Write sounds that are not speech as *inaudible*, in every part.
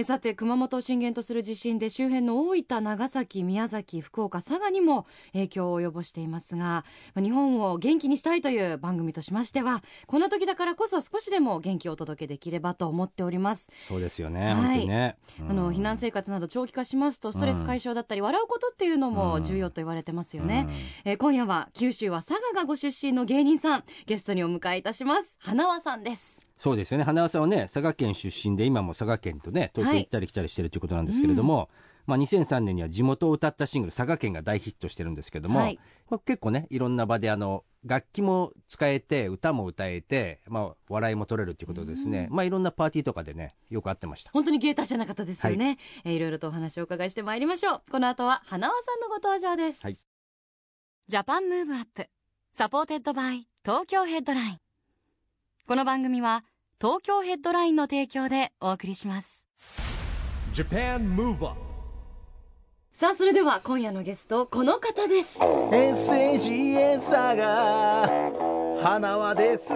えさて熊本を震源とする地震で周辺の大分、長崎、宮崎、福岡、佐賀にも影響を及ぼしていますがまあ日本を元気にしたいという番組としましてはこんな時だからこそ少しでも元気をお届けできればと思っております。そうですよね、はい。ね。あの避難生活など長期化しますとストレス解消だったり笑うことっていうのも重要と言われてますよね、えー今夜は九州は佐賀がご出身の芸人さんゲストにお迎えいたします。花輪さんですそうですよね。花輪さんはね佐賀県出身で今も佐賀県とね東京行ったり来たりしてるということなんですけれども、まあ、2003年には地元を歌ったシングル「佐賀県」が大ヒットしてるんですけども、はい。まあ、結構ねいろんな場であの楽器も使えて歌も歌えて、まあ、笑いも取れるということでですね、まあ、いろんなパーティーとかでねよく会ってました。本当に芸達者な方ですよね、い。えーいろいろとお話をお伺いしてまいりましょう。この後は花輪さんのご登場です、はい。ジャパンムーブアップ。supported by Tokyo Headline この番組は東京ヘッドラインの提供でお送りします。Japan Move Up さあそれでは今夜のゲストこの方です。SAGA サガ花輪です。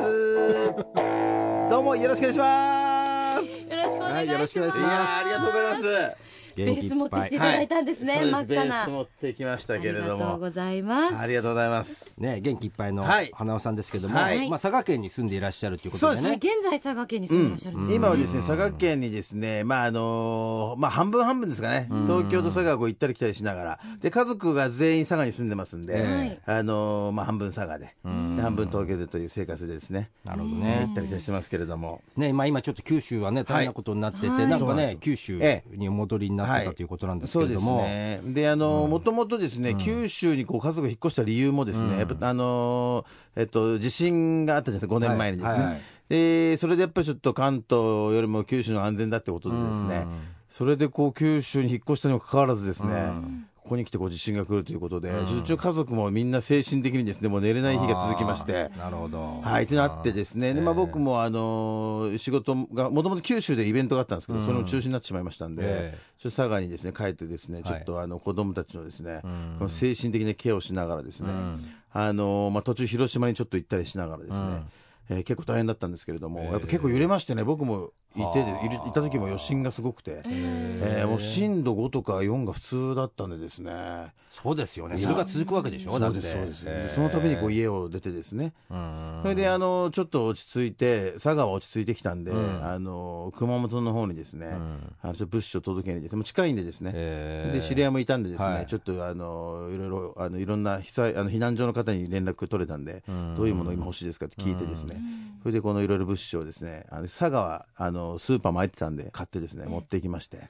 どうもよろしくお願いします。よろしくお願いします、はいよろしくお願いします。ありがとうございますベース持ってきていただいたんですね、そう真っ赤な。ベース持ってきましたけれどありがとうもございます。ありがとうございます。ね、元気いっぱいのはい。花尾さんですけども、はい。まあ、佐賀県に住んでいらっしゃるということでね。そうはい現在佐賀県に住んでいらっしゃるんで。すよね今はですね佐賀県にですねまああのーまあ半分半分ですかね。東京と佐賀を行ったり来たりしながら。で家族が全員佐賀に住んでますんで、はいあのーまあ半分佐賀でで半分東京でという生活でですね。なるほど行ねったり来たりしてますけれども。ね、まあ、今ちょっと九州はね大変なことになってて、はい。なんかね九州えにお戻りになってたということなんですけそうですれども、ね。で、あの、もともとですね、九州にこう家族が引っ越した理由もですね、やっぱあの、えっと、地震があったじゃないですか、5年前にですね。はいはいで、それでやっぱりちょっと関東よりも九州の安全だってことでですね、それでこう九州に引っ越したにもかかわらずですね、ここに来てこう地震が来るということで、うちの家族もみんな精神的にですね、もう寝れない日が続きまして、なるほど、はい、ってなってですね、でまあ、僕も、あのー仕事が、もともと九州でイベントがあったんですけど、それも中止になってしまいましたんで、ええ。ちょっと佐賀にですね、帰ってですね、はいちょっとあの、子供たちのですね、この精神的なケアをしながらですね、あのーまあ、途中広島にちょっと行ったりしながらですね、えー結構大変だったんですけれども、やっぱ結構揺れましてね、僕もいてで、いた時も余震がすごくて、えーもう震度5とか4が普通だったんでですね、そうですよね。それが続くわけでしょそうです、そうです。でその度にこう家を出てですね、それであのちょっと落ち着いて、佐賀は落ち着いてきたんで、あの熊本の方にですね、あのちょっと物資を届けにですね、もう近いんでですね、えー。で知り合いもいたんでですね、はい。ちょっとあのいろいろあのいろんな被災あの避難所の方に連絡取れたんで、どういうものを今欲しいですかって聞いてですね、それでこのいろいろ物資をですね、あの佐賀はあのスーパーも空いてたんで買ってですね、持っていきまして。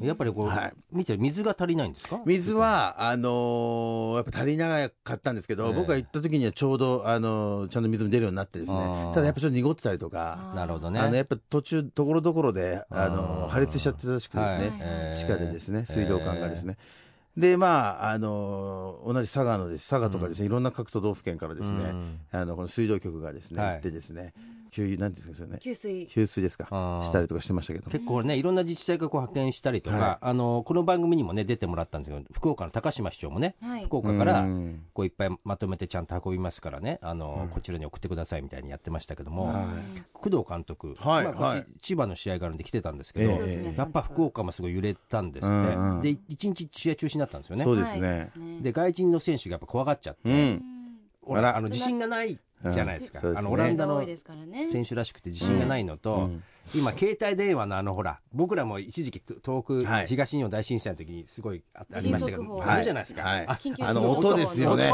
やっぱりこう、はい。見て水が足りないんですか？水は、あのーやっぱ足りなかったんですけど、ええ。僕が行った時にはちょうど、あのーちゃんと水も出るようになってですねただやっぱちょっと濁ってたりとか、なるほどね。あのやっぱ途中、ところどころで、あのあー。ー破裂しちゃってたらしくてですね、はい。ええ。地下でですね、水道管がですね。で、まあ、あのー同じ佐賀のです、佐賀とかですね、いろんな各都道府県からですね、うん。あの、この水道局がですね、はい。行ってですね、給油、なんですかね、給水。給水ですか。したりとかしてましたけど。結構ねいろんな自治体がこう派遣したりとか、はい。あのこの番組にもね出てもらったんですけど福岡の高島市長もね、はい。福岡からうん。こういっぱいまとめてちゃんと運びますからね。あの、こちらに送ってくださいみたいにやってましたけども、工藤監督、はいまあ千葉の試合があるんで来てたんですけど、えやっぱ福岡もすごい揺れたんですって、うんうんで一日試合中止になったんですよね。そうですね。はいで外人の選手がやっぱ怖がっちゃって、うん。あの自信がないじゃないですか、うん。すね。あのオランダの選手らしくて自信がないのと、うん今、携帯電話のあのほら、僕らも一時期、東北、はい。東日本大震災の時にすごいあありましたけど、あるじゃないですか、はい。あの音ですよね。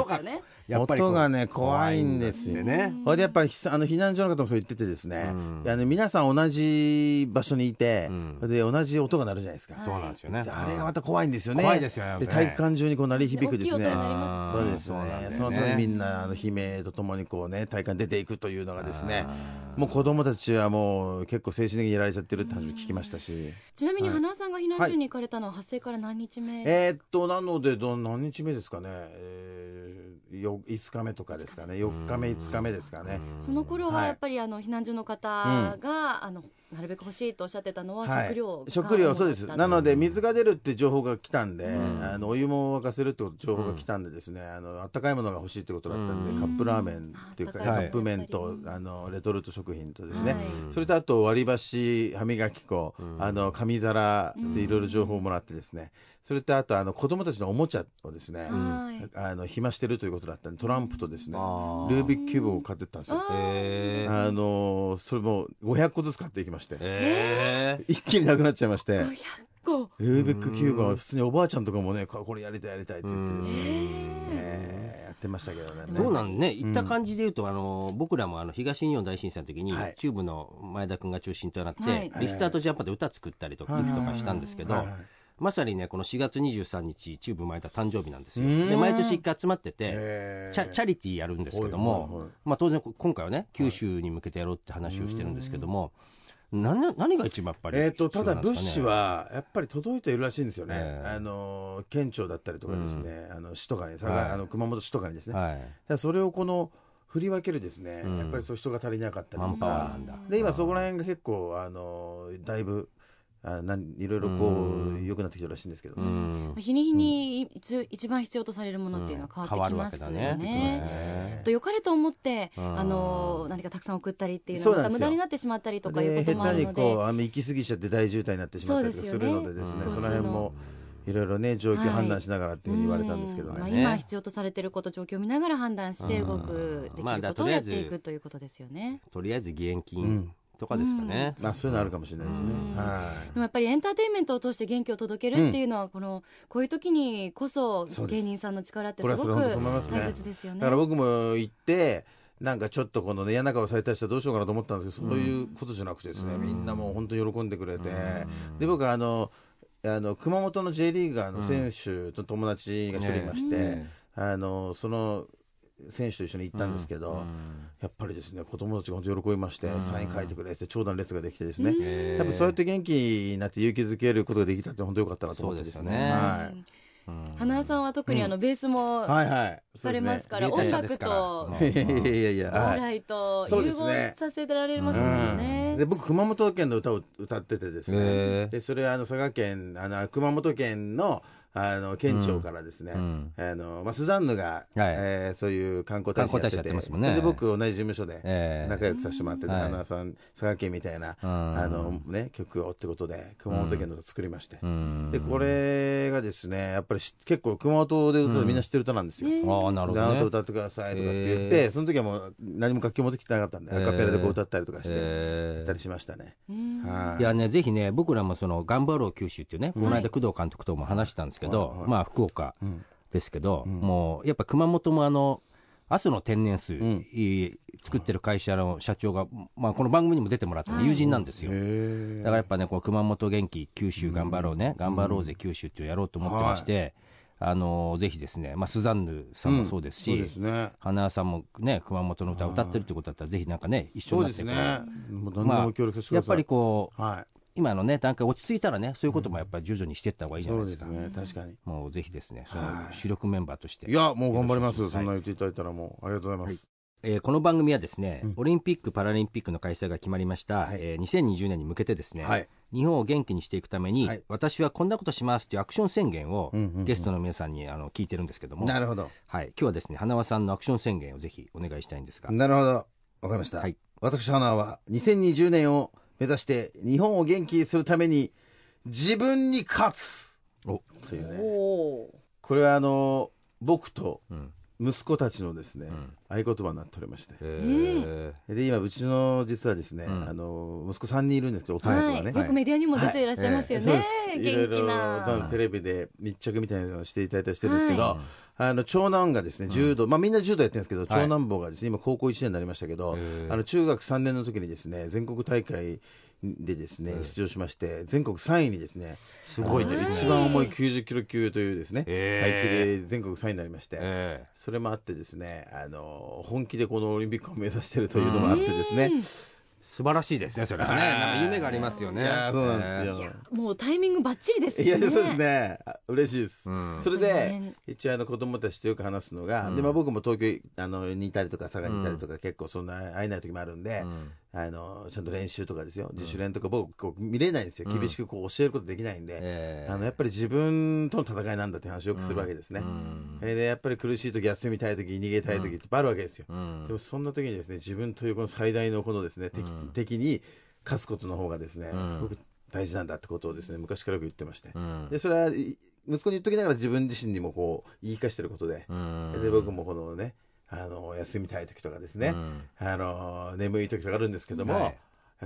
音がね怖いんですよ。ねそれでやっぱりひあの避難所の方もそう言っててですね、あの皆さん同じ場所にいて、で同じ音が鳴るじゃないですか。そうなんですよね。であれがまた怖いんですよね。怖いですよね体育館中にこう鳴り響くですね。大きい音になりますそうですね。そのためにみんなあの悲鳴とともにこうね体育館に出ていくというのがですね、もう子供たちはもう結構精神的にやられちゃってるって話を聞きましたし、ちなみにはい。花輪さんが避難所に行かれたのは発生から何日目、えーっとなのでど何日目ですかね、えー、よ5日目とかですかね。4日目5日目ですかね、その頃ははい。やっぱりあの避難所の方が、あのなるべく欲しいとおっしゃってたのははい。食料が食料そうです。なので水が出るって情報が来たんで、ん。あのお湯も沸かせるって情報が来たんでですね、あの温かいものが欲しいってことだったんで、うん。カップラーメンっていうか、カップ麺とあのレトルト食品とですね、はい。それとあと割り箸歯磨き粉、あの紙皿でいろいろ情報をもらってですね、それとあとあの子供たちのおもちゃをですね、はい。あの暇してるということだったんでトランプとですね、ルービックキューブを買ってったんですよ。あのそれも500個ずつ買っていきまして、へー。一気になくなっちゃいまして。500個ルービックキューブは普通におばあちゃんとかもね、ここれやりたいやりたいって言ってね、へえーやってましたけどね。そうなんね、言った感じで言うと、あの僕らもあの東日本大震災の時に、はい。チューブの前田君が中心となって、はい。リスタートジャパンで歌作ったりとか、とかしたんですけど、はいはいまさにね、この4月23日、チューブ前田誕生日なんですよ。うん。で、毎年一回集まってて、チャチャリティーやるんですけども、はいはいはいまあ、当然、今回はね、九州に向けてやろうって話をしてるんですけども、何何が一番やっぱりえー、とただ、物資はやっぱり届いているらしいんですよね、ええ。あの県庁だったりとかですね、あの市とかに、佐賀はい。あの熊本市とかにですね、はい、らそれをこの振り分けるですね、うん。やっぱりそう人が足りなかったりとか。で今そこら辺が結構あのだいぶあなんいろいろこうう良くなってきてるらしいんですけどね、うん。日に日にいつ一番必要とされるものっていうのは変わってきますよね。ね。ね。と良かれと思って、うん。あの何かたくさん送ったりっていうのはまた無駄になってしまったりとかいうでこともあるの下手にこうで、あの行き過ぎちゃって大渋滞になってしまったりするのでですねそうですよね。その辺もいろいろね状況判断しながらっていうふうに言われたんですけどね。ね今必要とされていること状況を見ながら判断して動くできまあることをやっていくということですよね。とりあえず義援う金んとかですかね。まあそういうのあるかもしれないですね。うんはでもやっぱりエンターテインメントを通して元気を届けるっていうのは、このこういう時にこそ芸人さんの力ってこすごく大切ですよい。ね。だから僕も行って。なんかちょっとこのね嫌な顔された人はどうしようかなと思ったんですけど、そういうことじゃなくてですね、みんなもう本当に喜んでくれて、で僕はあのあの熊本の J リーガーの選手と友達が一人いまして、ねあのその選手と一緒に行ったんですけど、やっぱりですね子供たちが本当に喜びまして、サイン書いてくれって長蛇の列ができてですね、やっぱそうやって元気になって勇気づけることができたって本当よかったなと思ってですね。花尾さんは特にあのベースも。されますから、音楽と笑いと融合させてられますもんね。で僕熊本県の歌を歌っててですへねーでそれはあの佐賀県あの熊本県のあの県庁からですね、うん。あのまあ、スザンヌが、えーそういう観光大使やってててますもんね。で僕同じ事務所でええ。仲良くさせてもらってて、はい。花さん佐賀県みたいな、うん。あのね、曲をってことで熊本県の歌作りまして、うん。でこれがですねやっぱりし結構熊本で歌うとみんな知ってる歌なんですよ。ああなるほどね。歌ってくださいとかって言って、その時はもう何も楽器持ってきてなかったんで、アカペラでこう歌ったりとかして、え。ーたりしましたね。うんはい。いやね、ぜひね、僕らもその、頑張ろう九州っていうね、この間工藤監督とも話したんですけど、はいはい。まあ福岡ん。ですけど、もうやっぱ熊本もあの、阿蘇の天然水、ん。いい作ってる会社の社長が、まあこの番組にも出てもらった友人なんですよ。へだからやっぱね、この熊本元気、九州頑張ろうね、頑張ろうぜ九州ってやろうと思ってまして、あのぜひですね、まあ、スザンヌさんもそうですし、そうですね。花さんもね、熊本の歌を歌ってるってことだったら、ぜひなんかね、一緒になってね。まあ。やっぱりこう、は今のね、段階落ち着いたらね、そういうこともやっぱり徐々にしていった方がいい。いじゃないでか。そうですすね。確かに。もうぜひですね、そのはい主力メンバーとして。いや、もう頑張ります。そんな言っていただいたらもう、ありがとうございます。えーこの番組はですね、うんオリンピック・パラリンピックの開催が決まりました、はいえー2020年に向けてですね、はい日本を元気にしていくために、はい私はこんなことしますというアクション宣言を、うんうんうんゲストの皆さんにあの聞いてるんですけども、なるほど。はい、今日はですね、花輪さんのアクション宣言をぜひお願いしたいんですが、なるほど。わかりました。はい私、花は2020年を目指して日本を元気にするために自分に勝つ。お。というね。これはあの、僕とうん息子たちのですね、ん。合言葉になっておりまして。えで、今、うちの実はですね、ん。あの、息子3人いるんですけど、男の子がね。はい、よくメディアにも出ていらっしゃいますよね、元気いろいろなテレビで密着みたいなのをしていただいたりしてるんですけど、はあの長男がですね柔道、まあみんな柔道やってるんですけど、はい。長男坊がですね今高校1年になりましたけど、あの中学3年の時にですね全国大会でですね、出場しまして全国3位にですねすごいですね。一番重い90キロ級というですね、階級で全国3位になりまして、えそれもあってですねあの本気でこのオリンピックを目指しているというのもあってですね素晴らしいですねそれはね。なんか夢がありますよね。いやそうなんですよ、もうタイミングバッチリです。いや、そうですね。あ嬉しいです。ん。それで一応あの子供たちとよく話すのが、で、まあ僕も東京あのにいたりとか、佐賀にいたりとか、結構そんな会えない時もあるんで、あの、ちゃんと練習とかですよ。自主練とか僕こう見れないんですよ。厳しくこう教えることできないんで、ええ。あの、やっぱり自分との戦いなんだって話をよくするわけですね。それで、やっぱり苦しい時、休みたい時、逃げたい時っていっぱいあるわけですよ。んでもそんな時にですね、自分というこの最大のこのですね、敵,、敵に勝つことの方がですね、すごく大事なんだってことをですね、昔からよく言ってまして。ん。で、それはい息子に言っときながら自分自身にもこう、言い聞かしてることで、ん。で、僕もこのね、あの、休みたい時とかですね、あの、眠い時とかあるんですけども、はい。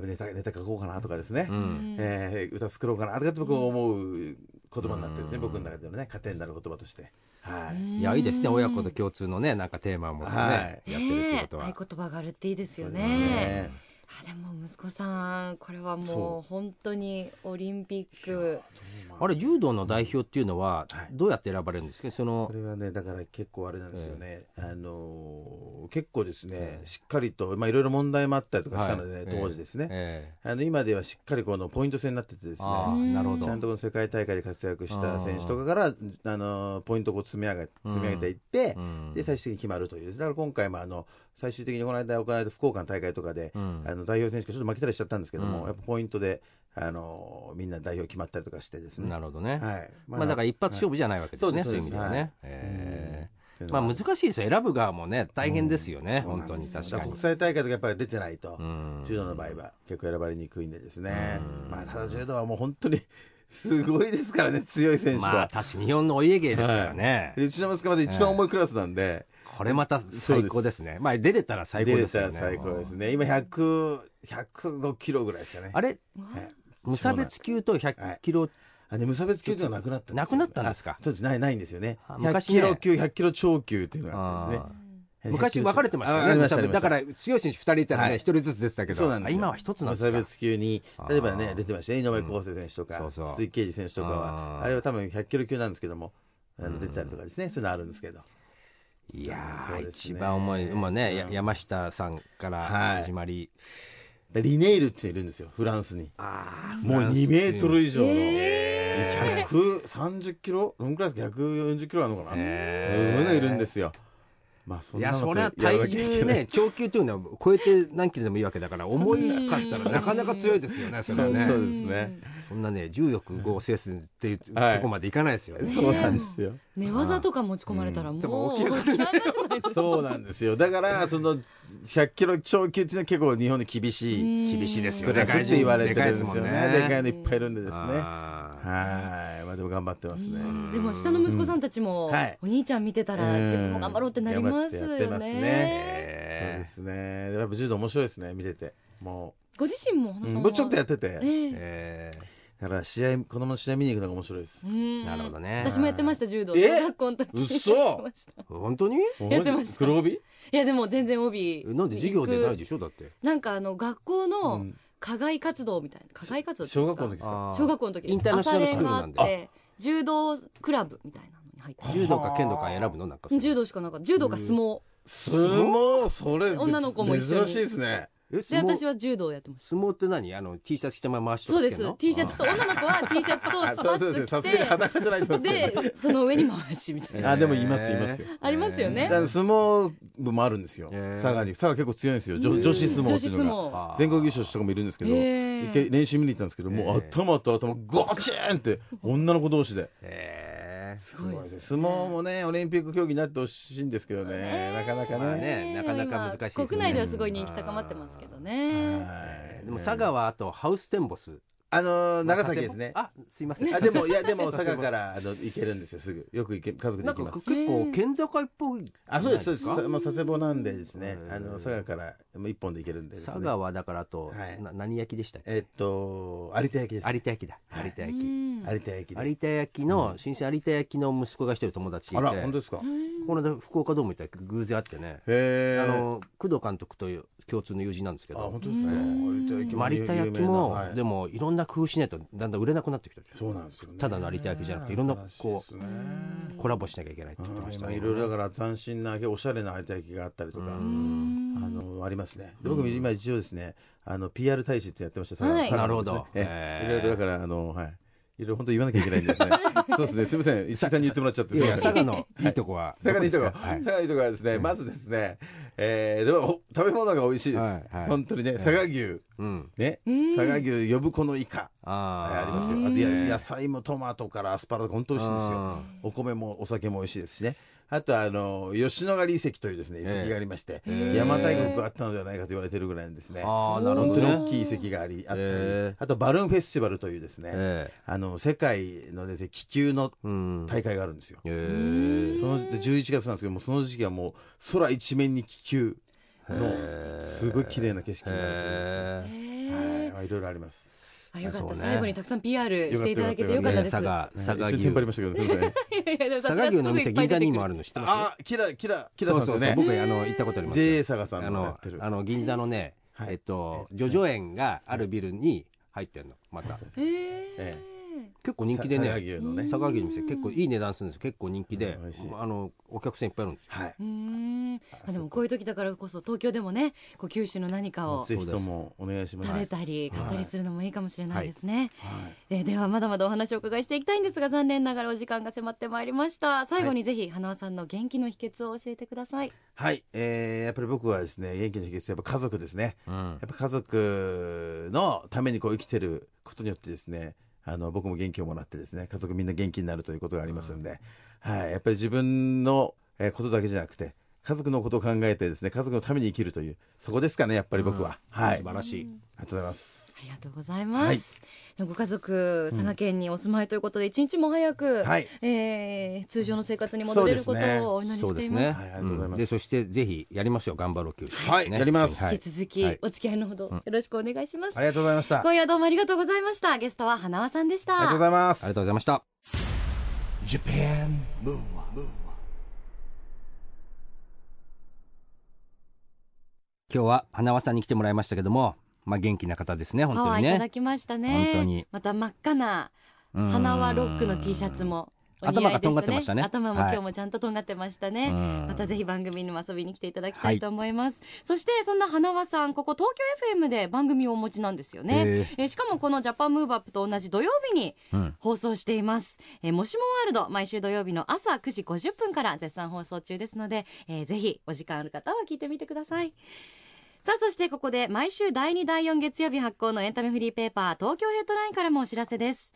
ネタ、ネタ書こうかなとかですね、ん。え。ー歌作ろうかなとかって僕思う言葉になってるんですね、僕の中でのね、糧になる言葉として。はい。いやいいですね親子と共通のねなんかテーマを持ってね、はい。やってるっていうことは、ねえ。合言葉があるっていいですよそうですねねあでも息子さんこれはもそう。本当にオリンピック。あれ柔道の代表っていうのははい。どうやって選ばれるんですか？そのこれはね、だから結構あれなんですよね、あのー結構ですね、しっかりと、まあいろいろ問題もあったりとかしたので、ねはい。当時ですね、えあの今ではしっかりこのポイント制になっててですね、ああなるほど。ちゃんとこの世界大会で活躍した選手とかから、あのポイントをこう積み上げ積み上げていって、ん。で最終的に決まるという、だから今回もあの最終的にこの間行われた福岡の大会とかで、ん。あの代表選手がちょっと負けたりしちゃったんですけども、うん。やっぱポイントであのみんな代表決まったりとかしてですね。なるほどね、はい。まあ、だから一発勝負じゃないわけですね、はい。そういう意味ではね、はい。えー。まあのは。難しいですよ。選ぶ側もね大変ですよね、本当に。だ確かに。国際大会とかやっぱり出てないと、ん。柔道の場合は結構選ばれにくいんでですね、まあ、ただ柔道はもう本当にすごいですからね、強い選手は。まあ確日本のお家芸ですからね、でうちの息子まで一番重いクラスなんで、これまた最高ですね。まあ出れたら最高ですよね。最高ですね。今100、105キロぐらいですかね。あれ？はい。無差別級と100キロ、あね、無差別級っていうのがなくなったんですよ。なくなったんですか？あそうです。ないないんですよね。100あ昔ね。キロ級、100キロ超級っていうのがあったんですね。昔分かれてましたよねだから強い選手2人いたらね、はい。1人ずつ出てたけど今は1つなんですか？無差別級に、例えばね出てましたね。井上康生選手とか、鈴木啓治選手とかあは、ー。あれは多分100キロ級なんですけども、あの出てたりとかですね、そういうのあるんですけど。いやー、ね。一番重い、まあね、山下さんからはい。始まり、でリネイルっているんですよ、フランスに。あもう2メートル以上の、え130キロ？どんくらいですか ?140 キロあるのかな？ういうのいるんですよ。まあ、そいや、んなのそれは体重ね、長級というのは超えて何キロでもいいわけだから、重いかったらなかなか強いですよね、それはそうね。ですね。そんなね、重力5を制すっていうとはいこまでいかないですよね。そうなんですよ。寝技とか持ち込まれたらもうでも起き上が起き上がらないですそうなんですよ。だから、その、100キロ超級っていうのは結構日本で厳しい厳しいですよね。クラスって言われてるんですよね。でかいもんでかいのいっぱいいるんでですね。あはい。まあでも頑張ってますね。でも下の息子さんたちも、はいお兄ちゃん見てたらうん自分も頑張ろうってなりますよね。ねそうえですね。やっぱ柔道面白いですね、見てて。もご自身も花う、さんは、うんもうちょっとやってて。えええだから試合、子供の試合見に行くのが面白いです。う。ん。なるほどね。私もやってました柔道え？小学校の時。嘘。本当に？やってました。黒帯？いやでも全然帯。えなんで授業でないでしょだって？なんかあの学校うのん。課外活動みたいな。課外活動小学校の時ですか？小学校の時インター。ナショナルスクールなんで。朝練があって柔道クラブみたいなのに入って柔道か剣道か選ぶの？なんか柔道しかなかった柔道か相撲。相撲？それ、女の子も一緒に。珍しいですね。で私は柔道をやってました相撲って何？あの T シャツ着たまま回しとそうです。T シャツと女の子は T シャツと *laughs* あスパッツ着すがに裸じゃないと思いますでその上に回しみたいな。あ、でもいます、いますよ。ありますよね。相撲部もあるんですよ。佐賀に。佐賀結構強いんですよ。女女子相撲っていうの女子相が。撲全国優勝した人もいるんですけど、練習見に行ったんですけど、もう頭と頭ゴチーンって女の子同士で。えーすごいです相撲もね、オリンピック競技になってほしいんですけどね、なかなかまあね。ねなかなか難しいですね。今国内ではすごい人気高まってますけどね。はい。でも佐賀はあとハウステンボスあのー、長崎ですね。あすいません。あでも、いや、でも、*laughs* 佐賀から、あの、行けるんですよ、すぐ。よく行け、家族でなんか行きます。結構県境っぽいあ、そうです、そうです。まあ、佐世保なんでですね。あの、佐賀から、もう一本で行けるんでですね。佐賀はだからあと、はい。な何焼きでしたっけ？えっと、有田焼です。有田焼だ。有田焼うん。有田焼で。有田焼の新鮮有田焼の息子が一人友達いて。あら、本当ですか？この間福岡ドーム行ったら偶然会ってね。へえあの工藤監督という共通の友人なんですけあど本当ですねまあ有田焼も、はい。でもいろんな工夫しないとだんだん売れなくなってきてるそうなんですよね。ただの有田焼じゃなくていろんなこ新しいですね。うコラボしなきゃいけないって言ってました。いろいろだから斬新なおしゃれな有田焼があったりとかあのありますね。で僕も今一応ですねあの PR 大使ってやってました。はい。なるほど。ええ。いろいろだからあのはいいろいろ本当言わなきゃいけないんですね。*laughs* そうですね。すみません。石井さんに言ってもらっちゃって。佐賀のいいとこは佐賀にいいとこ、佐賀にいいとこはですね、まずですね、えー、でもお食べ物が美味しいです。本当にね、佐賀牛、うん。ね、佐賀牛呼子のイカ、ありますよ。あとや野菜もトマトからアスパラとか本当美味しいんですよ。あ。お米もお酒も美味しいですしね。あとあの吉野ヶ里遺跡というですね遺跡がありまして、邪馬台国があったのではないかと言われているぐらいですね。あーなるほ本当にどね大きい遺跡がありあったり、あとバルーンフェスティバルというですね、えあの世界のですね気球の大会があるんですよ。ええ。その11月なんですけどもその時期はもう空一面に気球のすごい綺麗な景色になるというですね。はい、いろいろあります。あよかった、そうね。最後にたくさん PR していただけてよかったです。佐賀佐賀牛一瞬テンパりましたけど、*laughs* すみません。佐賀牛のお店銀座にもある。るの知ってますあ、キラ、キラ、キラそうそうそう。さんですよね。僕あの行ったことありますよ。JA 佐賀さんあののやってる。あの銀座のね、はい。えっと叙々苑があるビルに入ってんの。また。へええ結構人気でね。佐賀牛のね。佐賀牛の店結構いい値段するんです結構人気で。あのお客さんいっぱいいるんですよ。はい。うー。ん。まあでもこういう時だからこそ東京でもね、こう九州の何かをぜひともお願いします。食べたり買ったりするのもいいかもしれないですね。はい。えーではまだまだお話をお伺いしていきたいんですが残念ながらお時間が迫ってまいりました。最後にぜひ花輪さんの元気の秘訣を教えてください。はい、えー、やっぱり僕はですね、元気の秘訣、やっぱ家族ですね。うん。やっぱ家族のためにこう生きてることによってですね、あの僕も元気をもらってですね、家族みんな元気になるということがありますので、はい、やっぱり自分のえーことだけじゃなくて、家族のことを考えてですね、家族のために生きるという、そこですかね、やっぱり僕は。はい。素晴らしいありがとうございます。ありがとうございます、はい。ご家族佐賀県にお住まいということで一日も早く、はい。えー通常の生活に戻れることをお祈りそうしています。ですね。はいありがとうございます。うん。でそしてぜひやりましょう。頑張ろう九州はい。やりますはい。引き続きはい。お付き合いのほどよろしくお願いします、ありがとうございました。あり今夜どうもありがとうございました。ゲストは花輪さんでした。がとうございます。ありが。とうございました。Japan Move Up 今日は花輪さんに来てもらいましたけどもまあ元気な方ですね本当にね。いただきましたね。本当に。また真っ赤なうん。花輪ロックの T シャツも頭がとんがってましたね。頭もはい。今日もちゃんととんがってましたね、うん。またぜひ番組にも遊びに来ていただきたいと思います、そしてそんな花輪さんここ東京 FM で番組をお持ちなんですよね、へええーしかもこのジャパンムーブアップと同じ土曜日にうん。放送しています、えーもしもワールド毎週土曜日の朝9時50分から絶賛放送中ですので、えーぜひお時間ある方は聞いてみてくださいさあそしてここで毎週第2第4月曜日発行のエンタメフリーペーパー東京ヘッドラインからもお知らせです。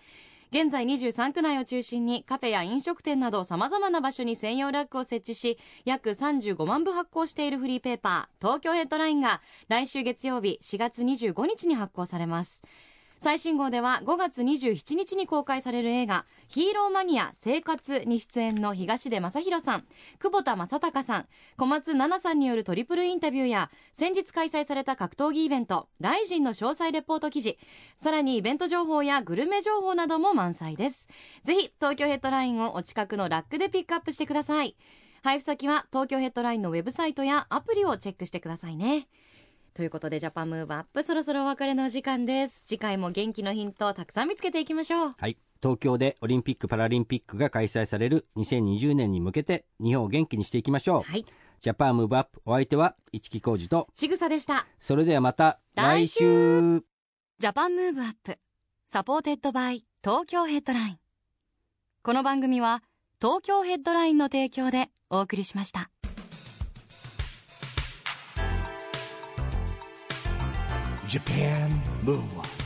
現在23区内を中心にカフェや飲食店などさまざまな場所に専用ラックを設置し約35万部発行しているフリーペーパー東京ヘッドラインが来週月曜日4月25日に発行されます。最新号では5月27日に公開される映画「ヒーローマニア生活」に出演の東出昌大さん久保田正孝さん小松菜奈さんによるトリプルインタビューや先日開催された格闘技イベント「ライジン」の詳細レポート記事さらにイベント情報やグルメ情報なども満載です。ぜひ東京ヘッドラインをお近くのラックでピックアップしてください。配布先は東京ヘッドラインのウェブサイトやアプリをチェックしてくださいね。ということで Japan Move Up そろそろお別れのお時間です。次回も元気のヒントをたくさん見つけていきましょう。はい。東京でオリンピック・パラリンピックが開催される2020年に向けて日本を元気にしていきましょう、はい。 Japan Move Up お相手は一木広治と。ちぐさでした。それではまた来週。Japan Move Up supported by Tokyo Headline。この番組は東京ヘッドラインの提供でお送りしました Japan. Move Up